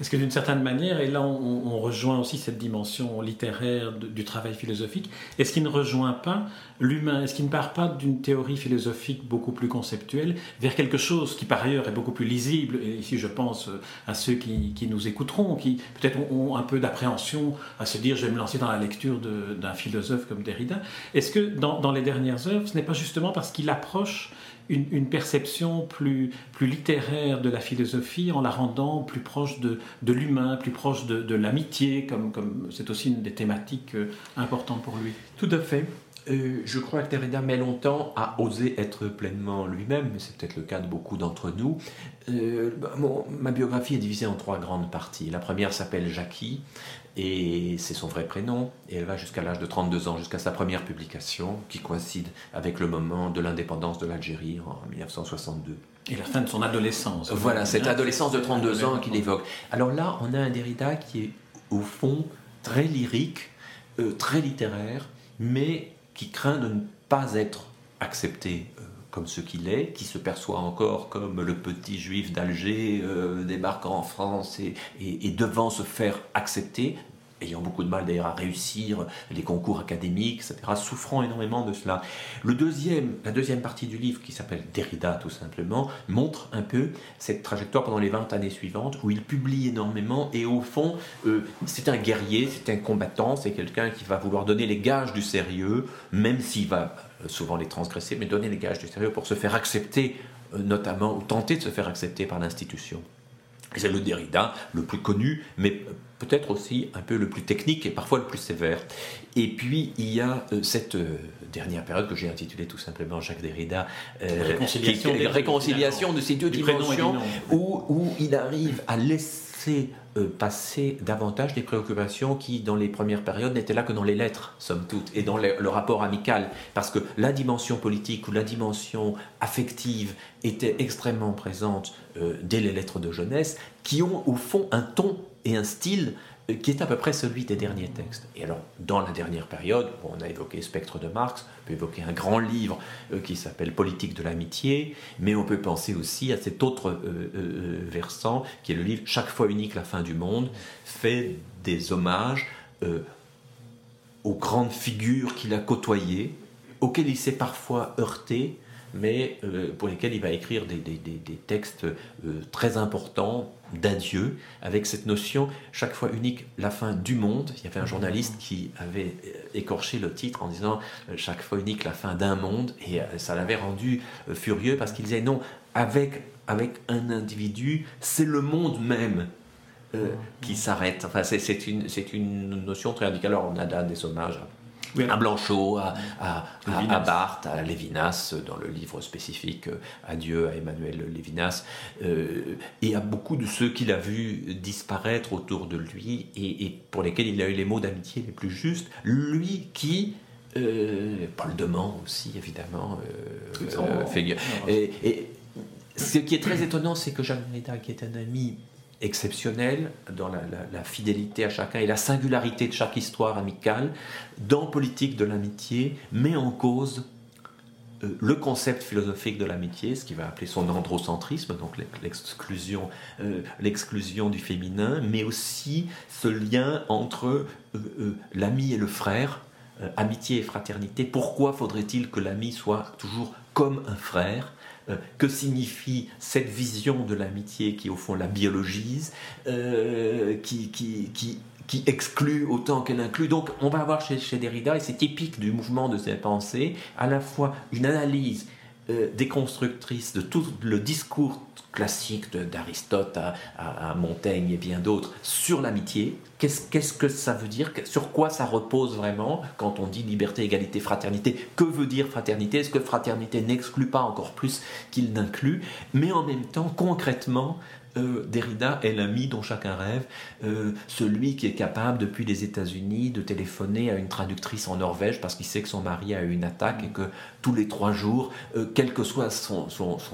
Est-ce que d'une certaine manière, et là on, rejoint aussi cette dimension littéraire du travail philosophique, est-ce qu'il ne rejoint pas l'humain Est-ce qu'il ne part pas d'une théorie philosophique beaucoup plus conceptuelle vers quelque chose qui par ailleurs est beaucoup plus lisible Et ici je pense à ceux qui, nous écouteront, qui peut-être ont un peu d'appréhension à se dire je vais me lancer dans la lecture d'un philosophe comme Derrida. Est-ce que dans, dans les dernières œuvres, ce n'est pas justement parce qu'il approche une, perception plus, littéraire de la philosophie en la rendant plus proche de, l'humain, plus proche de, de l'amitié, comme, comme c'est aussi une des thématiques euh, importantes pour lui. Tout à fait. Euh, je crois que Derrida met longtemps à oser être pleinement lui-même, mais c'est peut-être le cas de beaucoup d'entre nous. Euh, ma biographie est divisée en trois grandes parties. La première s'appelle Jackie, et c'est son vrai prénom, et elle va jusqu'à l'âge de 32 ans, jusqu'à sa première publication, qui coïncide avec le moment de l'indépendance de l'Algérie en 1962. Et la fin de son adolescence. Voilà, cette adolescence de 32 ans qu'il évoque. Alors là, on a un Derrida qui est au fond très lyrique, euh, très littéraire, mais qui craint de ne pas être accepté euh, comme ce qu'il est, qui se perçoit encore comme le petit juif d'Alger euh, débarquant en France et, devant se faire accepter, ayant beaucoup de mal d'ailleurs à réussir les concours académiques, etc., souffrant énormément de cela. Le deuxième, la deuxième partie du livre, qui s'appelle Derrida tout simplement, montre un peu cette trajectoire pendant les 20 années suivantes, où il publie énormément, et au fond, euh, c'est un guerrier, c'est un combattant, c'est quelqu'un qui va vouloir donner les gages du sérieux, même s'il va euh, souvent les transgresser, mais donner les gages du sérieux pour se faire accepter, euh, notamment, ou tenter de se faire accepter par l'institution. C'est le Derrida, le plus connu, mais peut-être aussi un peu le plus technique et parfois le plus sévère. Et puis il y a euh, cette euh, dernière période que j'ai intitulée tout simplement Jacques Derrida, euh, réconciliation, réconciliation de ces deux dimensions, où, où, il arrive à laisser passer davantage des préoccupations qui, dans les premières périodes, n'étaient là que dans les lettres, somme toute, et dans le, rapport amical, parce que la dimension politique ou la dimension affective était extrêmement présente dès les lettres de jeunesse, qui ont au fond un ton et un style euh, qui est à peu près celui des derniers textes. Et alors, dans la dernière période, on a évoqué Spectre de Marx, on peut évoquer un grand livre euh, qui s'appelle Politique de l'amitié, mais on peut penser aussi à cet autre euh, versant, qui est le livre Chaque fois unique, la fin du monde, fait des hommages aux grandes figures qu'il a côtoyées, auxquelles il s'est parfois heurté, mais pour lesquelles il va écrire des, des, des textes très importants, d'adieu, avec cette notion chaque fois unique, la fin du monde. Il y avait un journaliste qui avait euh, écorché le titre en disant euh, chaque fois unique, la fin d'un monde, et euh, ça l'avait rendu furieux parce qu'il disait non, avec, avec un individu, c'est le monde même qui s'arrête. Enfin, c'est une, une notion très radicale. Alors, on a des hommages à Blanchot, à, à, Barthes, à Lévinas, dans le livre spécifique euh, Adieu à Emmanuel Lévinas, euh, et à beaucoup de ceux qu'il a vu disparaître autour de lui et, pour lesquels il a eu les mots d'amitié les plus justes. Lui qui, euh, Paul Demant aussi évidemment, fait, et, et, ce qui est très étonnant, c'est que Jacques Derrida, qui est un ami exceptionnel dans la, fidélité à chacun et la singularité de chaque histoire amicale, dans Politique de l'amitié, met en cause euh, le concept philosophique de l'amitié, ce qu'il va appeler son androcentrisme, donc l'exclusion, euh, l'exclusion du féminin, mais aussi ce lien entre euh, l'ami et le frère, amitié et fraternité. Pourquoi faudrait-il que l'ami soit toujours comme un frère? Que signifie cette vision de l'amitié qui au fond la biologise, euh, qui, exclut autant qu'elle inclut? Donc on va avoir chez, chez Derrida, et c'est typique du mouvement de ses pensées, à la fois une analyse euh, déconstructrice de tout le discours classique d'Aristote à, Montaigne et bien d'autres sur l'amitié. Qu'est-ce que ça veut dire? Sur quoi ça repose vraiment quand on dit liberté, égalité, fraternité? Que veut dire fraternité? Est-ce que fraternité n'exclut pas encore plus qu'il n'inclut? Mais en même temps, concrètement, euh, Derrida est l'ami dont chacun rêve, euh, celui qui est capable depuis les États-Unis de téléphoner à une traductrice en Norvège parce qu'il sait que son mari a eu une attaque et que tous les trois jours, euh, quel que soit son,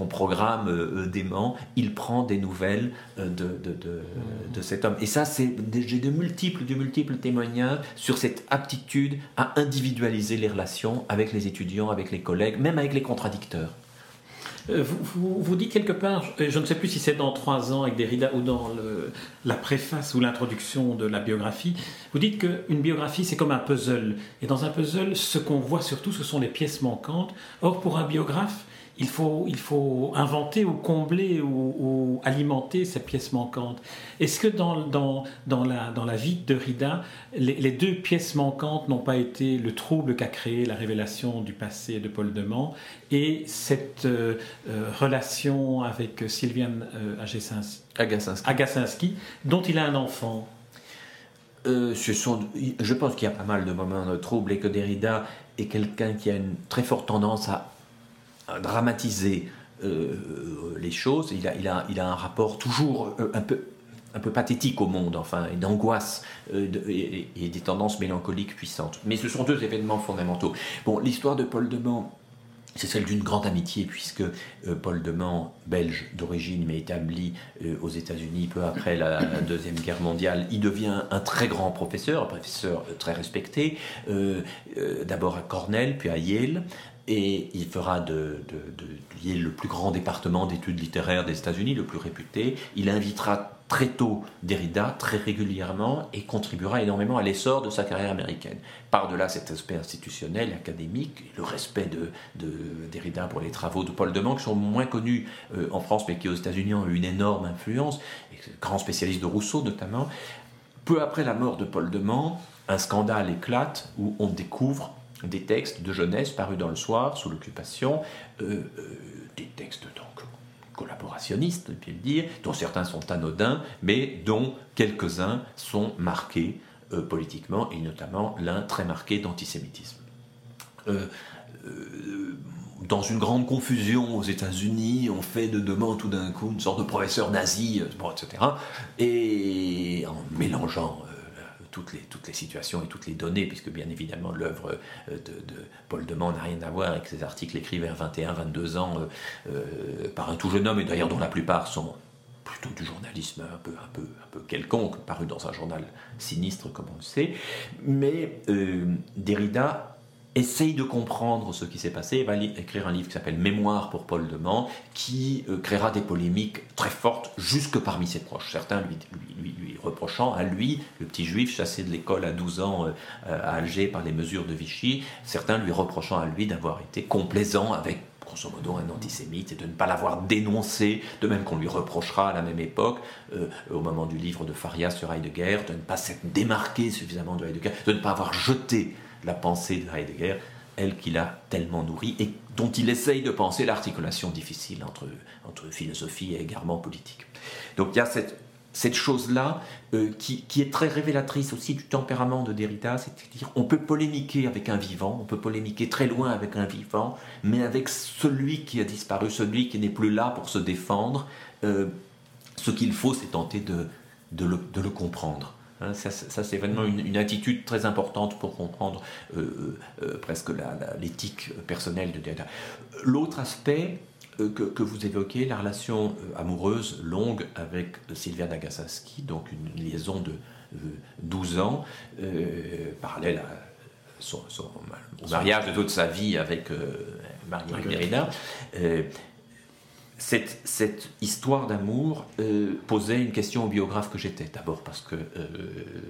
programme d'aimant, il prend des nouvelles de, de, cet homme. Et ça, c'est j'ai de multiples, de multiples témoignages sur cette aptitude à individualiser les relations avec les étudiants, avec les collègues, même avec les contradicteurs. Vous, vous, dites quelque part, je ne sais plus si c'est dans trois ans avec Derrida ou dans la préface ou l'introduction de la biographie, vous dites qu'une biographie c'est comme un puzzle. Et dans un puzzle, ce qu'on voit surtout, ce sont les pièces manquantes. Or, pour un biographe, il faut, il faut inventer ou combler ou, alimenter ces pièces manquantes. Est-ce que dans, dans, dans, la, dans la vie de Rida, les, deux pièces manquantes n'ont pas été le trouble qu'a créé la révélation du passé de Paul Demand et cette euh, euh, relation avec Sylviane euh, Agassinski, dont il a un enfant? Ce sont, je pense qu'il y a pas mal de moments de trouble et que Derrida est quelqu'un qui a une très forte tendance à dramatiser euh, les choses. Il a, il, a, il a, un rapport toujours euh, un peu, un peu pathétique au monde, enfin, une angoisse euh, et, des tendances mélancoliques puissantes. Mais ce sont deux événements fondamentaux. Bon, l'histoire de Paul Demand, c'est celle d'une grande amitié, puisque Paul Demand, belge d'origine, mais établi aux États-Unis peu après la, Deuxième Guerre mondiale, il devient un très grand professeur, un professeur très respecté, d'abord à Cornell, puis à Yale, et il fera de, de, le plus grand département d'études littéraires des États-Unis, le plus réputé. Il invitera très tôt Derrida, très régulièrement, et contribuera énormément à l'essor de sa carrière américaine. Par-delà cet aspect institutionnel, académique, le respect de, de, Derrida pour les travaux de Paul Deman, qui sont moins connus euh, en France, mais qui aux États-Unis ont eu une énorme influence, grand spécialiste de Rousseau notamment. Peu après la mort de Paul Deman, un scandale éclate où on découvre des textes de jeunesse parus dans le soir sous l'occupation, euh, euh, des textes donc collaborationnistes, on peut le dire, dont certains sont anodins, mais dont quelques-uns sont marqués euh, politiquement, et notamment l'un très marqué d'antisémitisme. dans une grande confusion aux États-Unis, on fait de demain tout d'un coup une sorte de professeur nazi, etc. Et en mélangeant toutes les, toutes les situations et toutes les données, puisque bien évidemment l'œuvre euh, de, Paul Demand n'a rien à voir avec ses articles écrits vers 21, 22 ans euh, euh, par un tout jeune homme, et d'ailleurs dont la plupart sont plutôt du journalisme un peu, un peu, un peu quelconque, paru dans un journal sinistre comme on le sait. Mais Derrida essaye de comprendre ce qui s'est passé va écrire un livre qui s'appelle Mémoire pour Paul Demand, qui euh, créera des polémiques très fortes jusque parmi ses proches. Certains lui, lui, lui, reprochant à lui, le petit juif chassé de l'école à 12 ans euh, à Alger par les mesures de Vichy, certains lui reprochant à lui d'avoir été complaisant avec grosso modo un antisémite et de ne pas l'avoir dénoncé, de même qu'on lui reprochera à la même époque, euh, au moment du livre de Faria sur Heidegger, de ne pas s'être démarqué suffisamment de Heidegger, de ne pas avoir jeté la pensée de Heidegger, elle qu'il a tellement nourrie et dont il essaye de penser l'articulation difficile entre, entre philosophie et égarement politique. Donc il y a cette, cette chose-là euh, qui, qui, est très révélatrice aussi du tempérament de Derrida, c'est-à-dire on peut polémiquer avec un vivant, on peut polémiquer très loin avec un vivant, mais avec celui qui a disparu, celui qui n'est plus là pour se défendre, euh, ce qu'il faut c'est tenter de, de, le, de le comprendre. Hein, ça, c'est vraiment une, attitude très importante pour comprendre euh, euh, euh, presque l'éthique personnelle de Derrida. L'autre aspect que, vous évoquez, la relation amoureuse longue avec Sylvia Nagasaski, donc une liaison de 12 ans, parallèle à son, au mariage de toute sa vie avec Marie Derrida cette, histoire d'amour euh, posait une question au biographe que j'étais. D'abord parce que euh,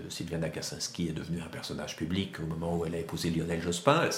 Sylviana Kaczynski est devenue un personnage public au moment où elle a épousé Lionel Jospin.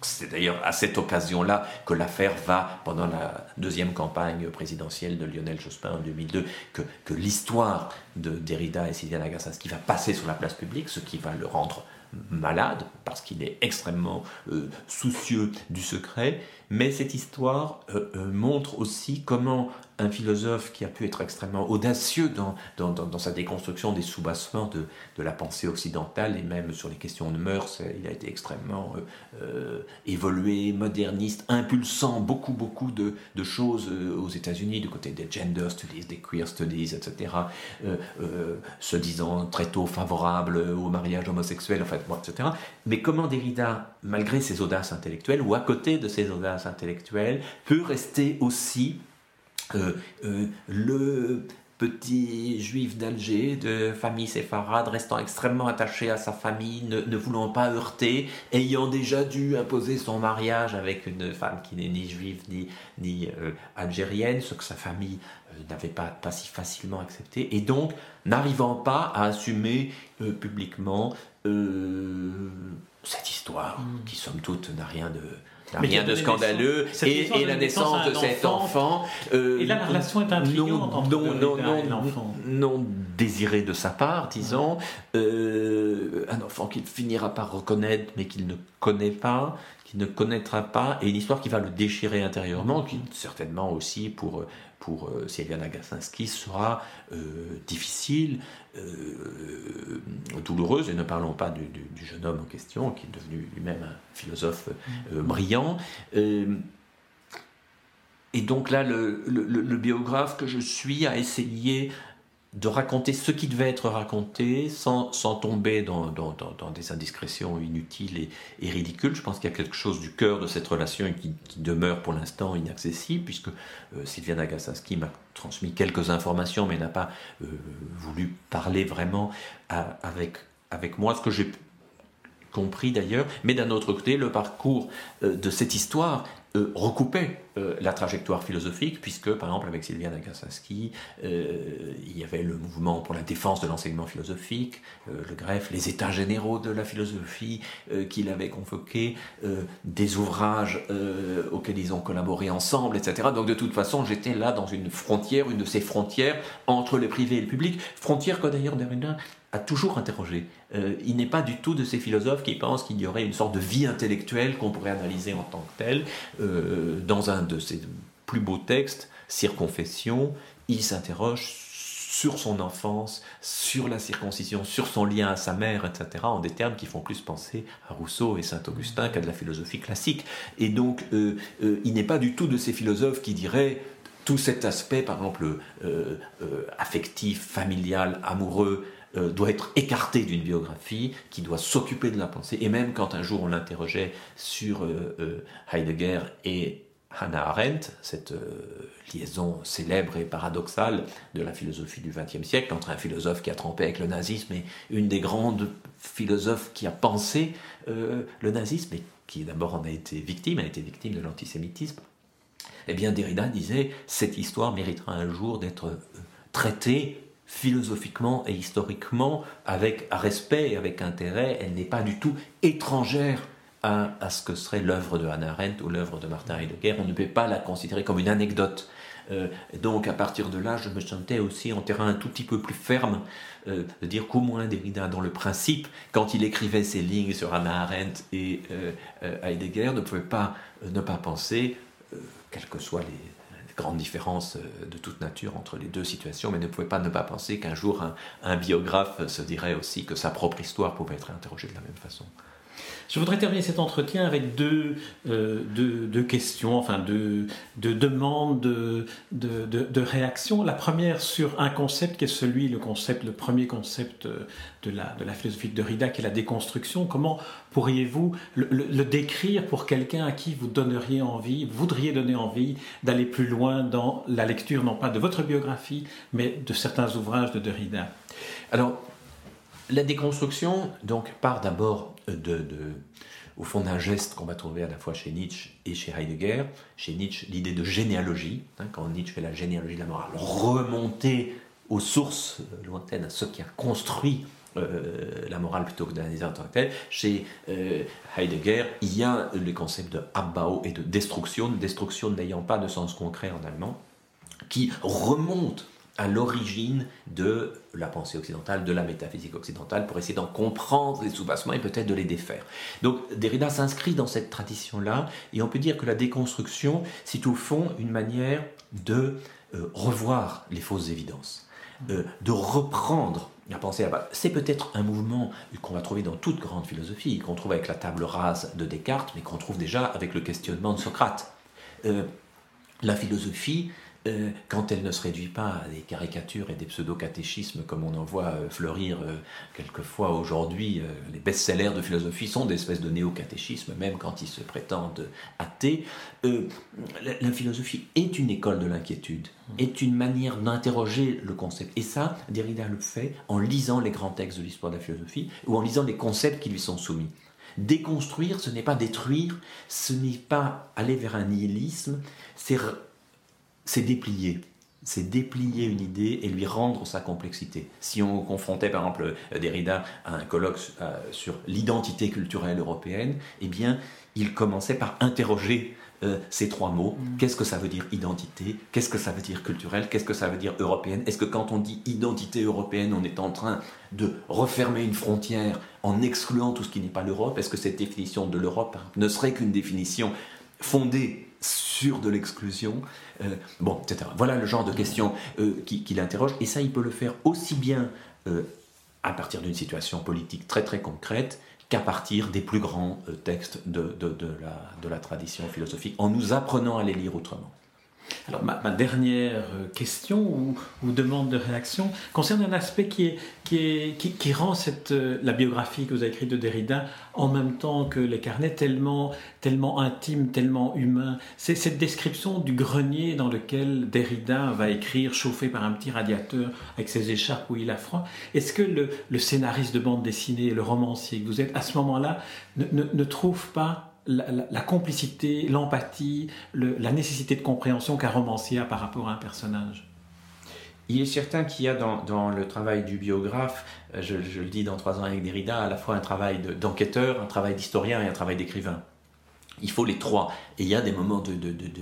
C'est d'ailleurs à cette occasion-là que l'affaire va, pendant la deuxième campagne présidentielle de Lionel Jospin en 2002, que, que l'histoire de Derrida et Sylviana Kaczynski va passer sur la place publique, ce qui va le rendre malade, parce qu'il est extrêmement euh, soucieux du secret, mais cette histoire euh, euh, montre aussi comment un philosophe qui a pu être extrêmement audacieux dans, dans, sa déconstruction des soubassements de, de, la pensée occidentale et même sur les questions de mœurs, il a été extrêmement évolué, moderniste, impulsant beaucoup, beaucoup de, de choses aux États-Unis, du côté des gender studies, des queer studies, etc., se disant très tôt favorable au mariage homosexuel, en etc. Mais comment Derrida, malgré ses audaces intellectuelles, ou à côté de ses audaces intellectuelles, peut rester aussi euh, euh, le, petit juif d'Alger, de famille séfarade, restant extrêmement attaché à sa famille, ne, voulant pas heurter, ayant déjà dû imposer son mariage avec une femme qui n'est ni juive ni, ni euh, algérienne, ce que sa famille euh, n'avait pas, pas si facilement accepté, et donc n'arrivant pas à assumer euh, publiquement cette histoire, mm. qui somme toute n'a rien de rien de scandaleux et, la naissance de cet enfant. Euh, et là, la relation est intrigante entre non, non, non, l'enfant. Non désiré de sa part, disons, euh, un enfant qu'il finira par reconnaître mais qu'il ne connaît pas, qu'il ne connaîtra pas, et une histoire qui va le déchirer intérieurement, qui certainement aussi pour pour euh, Sylviana sera euh, difficile, euh, douloureuse, et ne parlons pas du, jeune homme en question, qui est devenu lui-même un philosophe euh, brillant. et donc là, le, le, biographe que je suis a essayé de raconter ce qui devait être raconté sans, tomber dans, des indiscrétions inutiles et, ridicules. Je pense qu'il y a quelque chose du cœur de cette relation qui, demeure pour l'instant inaccessible, puisque euh, Agasaski m'a transmis quelques informations, mais n'a pas euh, voulu parler vraiment avec, avec moi, ce que j'ai compris d'ailleurs, mais d'un autre côté, le parcours euh, de cette histoire euh, recoupait euh, la trajectoire philosophique, puisque par exemple avec Sylvia Nagasaki, il y avait le mouvement pour la défense de l'enseignement philosophique, le greffe, les états généraux de la philosophie qu'il avait convoqué, des ouvrages auxquels ils ont collaboré ensemble, etc. Donc de toute façon, j'étais là dans une frontière, une de ces frontières entre le privé et le public, frontière que d'ailleurs Derrida a toujours interrogé. Euh, il n'est pas du tout de ces philosophes qui pensent qu'il y aurait une sorte de vie intellectuelle qu'on pourrait analyser en tant que telle. Euh, dans un de ses plus beaux textes, Circonfession, il s'interroge sur son enfance, sur la circoncision, sur son lien à sa mère, etc., en des termes qui font plus penser à Rousseau et Saint-Augustin qu'à de la philosophie classique. Et donc, euh, il n'est pas du tout de ces philosophes qui diraient tout cet aspect, par exemple, affectif, familial, amoureux, euh, doit être écarté d'une biographie, qui doit s'occuper de la pensée. Et même quand un jour on l'interrogeait sur euh, euh, Heidegger et Hannah Arendt, cette liaison célèbre et paradoxale de la philosophie du XXe siècle entre un philosophe qui a trempé avec le nazisme et une des grandes philosophes qui a pensé le nazisme et qui d'abord en a été victime, a été victime de l'antisémitisme. Eh bien, Derrida disait cette histoire méritera un jour d'être traitée philosophiquement et historiquement avec respect et avec intérêt. Elle n'est pas du tout étrangère à, ce que serait l'œuvre de Hannah Arendt ou l'œuvre de Martin Heidegger. On ne peut pas la considérer comme une anecdote. Euh, donc à partir de là, je me sentais aussi en terrain un tout petit peu plus ferme, euh, de dire qu'au moins Derrida, dans le principe, quand il écrivait ses lignes sur Hannah Arendt et euh, Heidegger, ne pouvait pas ne pas penser, quels que soient les, grande différence euh, de toute nature entre les deux situations, mais ne pouvait pas ne pas penser qu'un jour un, biographe se dirait aussi que sa propre histoire pouvait être interrogée de la même façon. Je voudrais terminer cet entretien avec deux, euh, deux, questions, enfin deux, deux demandes de, de, de, réaction. La première sur un concept qui est celui, le concept, le premier concept euh, de la, de la philosophie de Derrida, qui est la déconstruction. Comment pourriez-vous le, décrire pour quelqu'un à qui vous donneriez envie, voudriez donner envie d'aller plus loin dans la lecture, non pas de votre biographie, mais de certains ouvrages de Derrida? Alors, la déconstruction donc part d'abord de, au fond d'un geste qu'on va trouver à la fois chez Nietzsche et chez Heidegger. Chez Nietzsche, l'idée de généalogie, hein, quand Nietzsche fait la généalogie de la morale, remonter aux sources lointaines, à ce qui a construit euh, la morale plutôt que d'analyser en tant que. Chez euh, Heidegger, il y a le concept de Abbau et de destruction, destruction n'ayant pas de sens concret en allemand, qui remonte à l'origine de la pensée occidentale, de la métaphysique occidentale, pour essayer d'en comprendre les soubassements et peut-être de les défaire. Donc Derrida s'inscrit dans cette tradition-là, et on peut dire que la déconstruction, c'est au fond une manière de euh, revoir les fausses évidences, euh, de reprendre la pensée à bas. C'est peut-être un mouvement qu'on va trouver dans toute grande philosophie, qu'on trouve avec la table rase de Descartes, mais qu'on trouve déjà avec le questionnement de Socrate. Euh, la philosophie euh, quand elle ne se réduit pas à des caricatures et des pseudo-catéchismes comme on en voit euh, fleurir euh, quelquefois aujourd'hui, les best-sellers de philosophie sont des espèces de néo-catéchismes, même quand ils se prétendent athées. La, philosophie est une école de l'inquiétude, est une manière d'interroger le concept. Et ça, Derrida le fait en lisant les grands textes de l'histoire de la philosophie ou en lisant les concepts qui lui sont soumis. Déconstruire, ce n'est pas détruire, ce n'est pas aller vers un nihilisme, c'est c'est déplier. C'est déplier une idée et lui rendre sa complexité. Si on confrontait par exemple Derrida à un colloque euh, sur l'identité culturelle européenne, eh bien, il commençait par interroger euh, ces trois mots. Mm. Qu'est-ce que ça veut dire identité? Qu'est-ce que ça veut dire culturel? Qu'est-ce que ça veut dire européenne? Est-ce que quand on dit identité européenne, on est en train de refermer une frontière en excluant tout ce qui n'est pas l'Europe? Est-ce que cette définition de l'Europe ne serait qu'une définition fondée sur de l'exclusion, euh, bon, etc. Voilà le genre de questions euh, qu'il interroge, et ça, il peut le faire aussi bien euh, à partir d'une situation politique très très concrète qu'à partir des plus grands textes de, la, de la tradition philosophique, en nous apprenant à les lire autrement. Alors ma, dernière euh, question ou, demande de réaction concerne un aspect qui, est, qui, est, qui, rend cette, euh, la biographie que vous avez écrite de Derrida en même temps que les carnets tellement, tellement intime, tellement humain. C'est cette description du grenier dans lequel Derrida va écrire chauffé par un petit radiateur avec ses écharpes où il a froid. Est-ce que le, le, scénariste de bande dessinée, le romancier que vous êtes, à ce moment-là, ne, ne, ne trouve pas la, complicité, l'empathie, la nécessité de compréhension qu'un romancier a par rapport à un personnage. Il est certain qu'il y a dans, le travail du biographe, euh, je, le dis dans Trois ans avec Derrida, à la fois un travail d'enquêteur, un travail d'historien et un travail d'écrivain. Il faut les trois. Et il y a des moments de,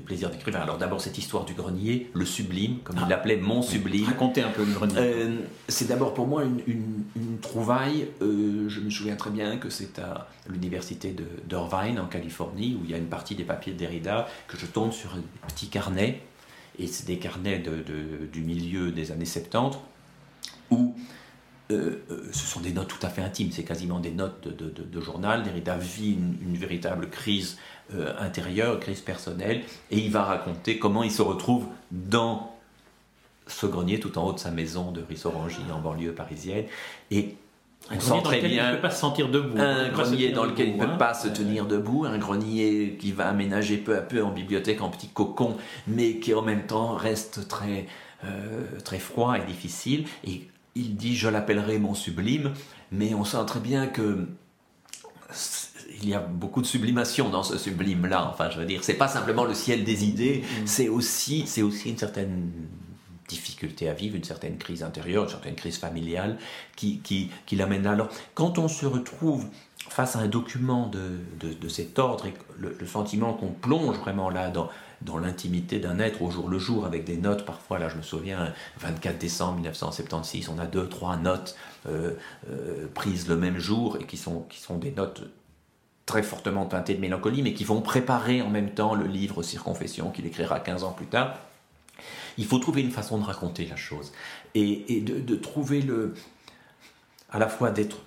plaisir d'écrivain. Alors d'abord cette histoire du grenier, le sublime, comme il ah. l'appelait, mon sublime. Racontez un peu le grenier. Euh, c'est d'abord pour moi une, trouvaille. Euh, je me souviens très bien que c'est à l'université d'Irvine en Californie, où il y a une partie des papiers de Derrida, que je tombe sur un petit carnet. Et c'est des carnets du milieu des années 70, où euh, ce sont des notes tout à fait intimes, c'est quasiment des notes de, journal. Derrida vit une, véritable crise euh, intérieure, crise personnelle, et il va raconter comment il se retrouve dans ce grenier tout en haut de sa maison de Rissorangie en banlieue parisienne. Et on sent très bien. Il ne peut pas se sentir debout. Un grenier dans lequel il ne peut pas se tenir debout, un grenier qui va aménager peu à peu en bibliothèque en petit cocon, mais qui en même temps reste très, euh, très froid et difficile. Et il dit je l'appellerai mon sublime, mais on sent très bien que il y a beaucoup de sublimation dans ce sublime-là. Enfin, je veux dire, c'est pas simplement le ciel des idées, mm. c'est aussi, c'est aussi une certaine difficulté à vivre, une certaine crise intérieure, une certaine crise familiale qui, qui, qui l'amène là. Alors, quand on se retrouve face à un document de, de, cet ordre et le, le sentiment qu'on plonge vraiment là dans, dans l'intimité d'un être au jour le jour, avec des notes parfois, là je me souviens, 24 décembre 1976, on a deux, trois notes euh, euh, prises le même jour et qui sont, qui sont des notes très fortement teintées de mélancolie, mais qui vont préparer en même temps le livre Circonfession qu'il écrira 15 ans plus tard. Il faut trouver une façon de raconter la chose et, de, de, trouver le, à la fois d'être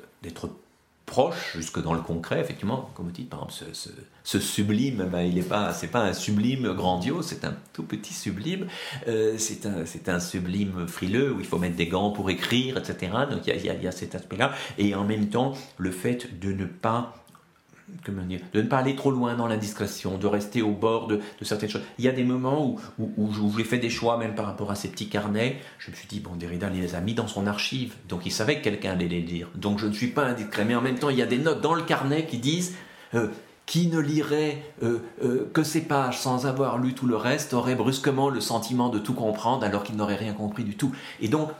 proche, jusque dans le concret, effectivement, comme vous dites, par exemple, ce, sublime, ben, il n'est pas, c'est pas un sublime grandiose, c'est un tout petit sublime, euh, c'est un, un sublime frileux où il faut mettre des gants pour écrire, etc. Donc il y a cet aspect-là, et en même temps, le fait de ne pas de ne pas aller trop loin dans l'indiscrétion, de rester au bord de, certaines choses. Il y a des moments où, où, j'ai fait des choix, même par rapport à ces petits carnets. Je me suis dit, bon, Derrida les a mis dans son archive, donc il savait que quelqu'un allait les lire. Donc je ne suis pas indiscret, mais en même temps, il y a des notes dans le carnet qui disent euh, qui ne lirait euh, euh, que ces pages sans avoir lu tout le reste aurait brusquement le sentiment de tout comprendre alors qu'il n'aurait rien compris du tout. Et donc,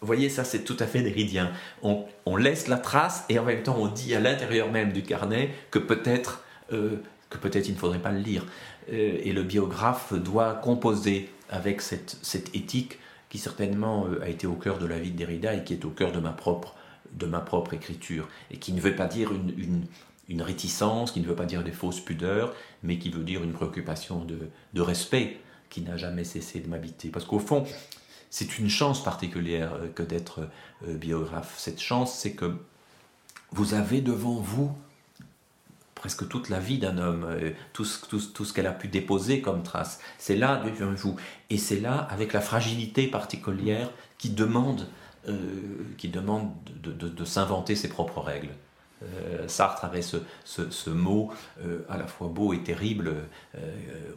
vous voyez, ça c'est tout à fait déridien. On, laisse la trace et en même temps on dit à l'intérieur même du carnet que peut-être euh, que peut-être il ne faudrait pas le lire. Euh, et le biographe doit composer avec cette, cette éthique qui certainement euh, a été au cœur de la vie de Derrida et qui est au cœur de ma propre, de ma propre écriture. Et qui ne veut pas dire une, une, une réticence, qui ne veut pas dire des fausses pudeurs, mais qui veut dire une préoccupation de, de respect qui n'a jamais cessé de m'habiter. Parce qu'au fond, c'est une chance particulière euh, que d'être euh, biographe. Cette chance, c'est que vous avez devant vous presque toute la vie d'un homme, tout ce, tout, ce qu'elle a pu déposer comme trace. C'est là devant vous. Et c'est là, avec la fragilité particulière qui demande, qui de, s'inventer ses propres règles. Sartre avait ce mot à la fois beau et terrible.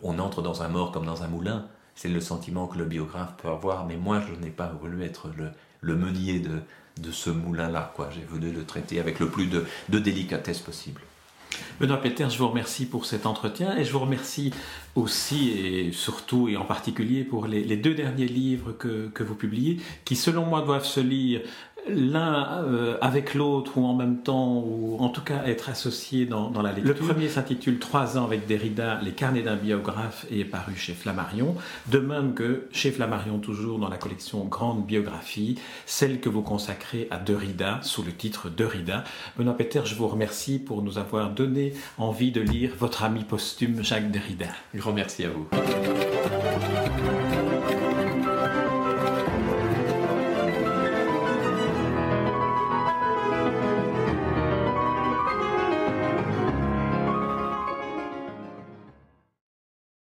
on entre dans un mort comme dans un moulin. C'est le sentiment que le biographe peut avoir, mais moi je n'ai pas voulu être le, le meunier de, de ce moulin-là. J'ai voulu le traiter avec le plus de, de délicatesse possible. Benoît Peter, je vous remercie pour cet entretien et je vous remercie aussi et surtout et en particulier pour les, les deux derniers livres que, que, vous publiez, qui selon moi doivent se lire l'un euh, avec l'autre ou en même temps, ou en tout cas être associés dans, dans la lecture. Le premier s'intitule Trois ans avec Derrida, les carnets d'un biographe et est paru chez Flammarion. De même que chez Flammarion, toujours dans la collection Grande Biographie, celle que vous consacrez à Derrida sous le titre Derrida. Benoît Peter, je vous remercie pour nous avoir donné envie de lire votre ami posthume Jacques Derrida. Je remercie à vous.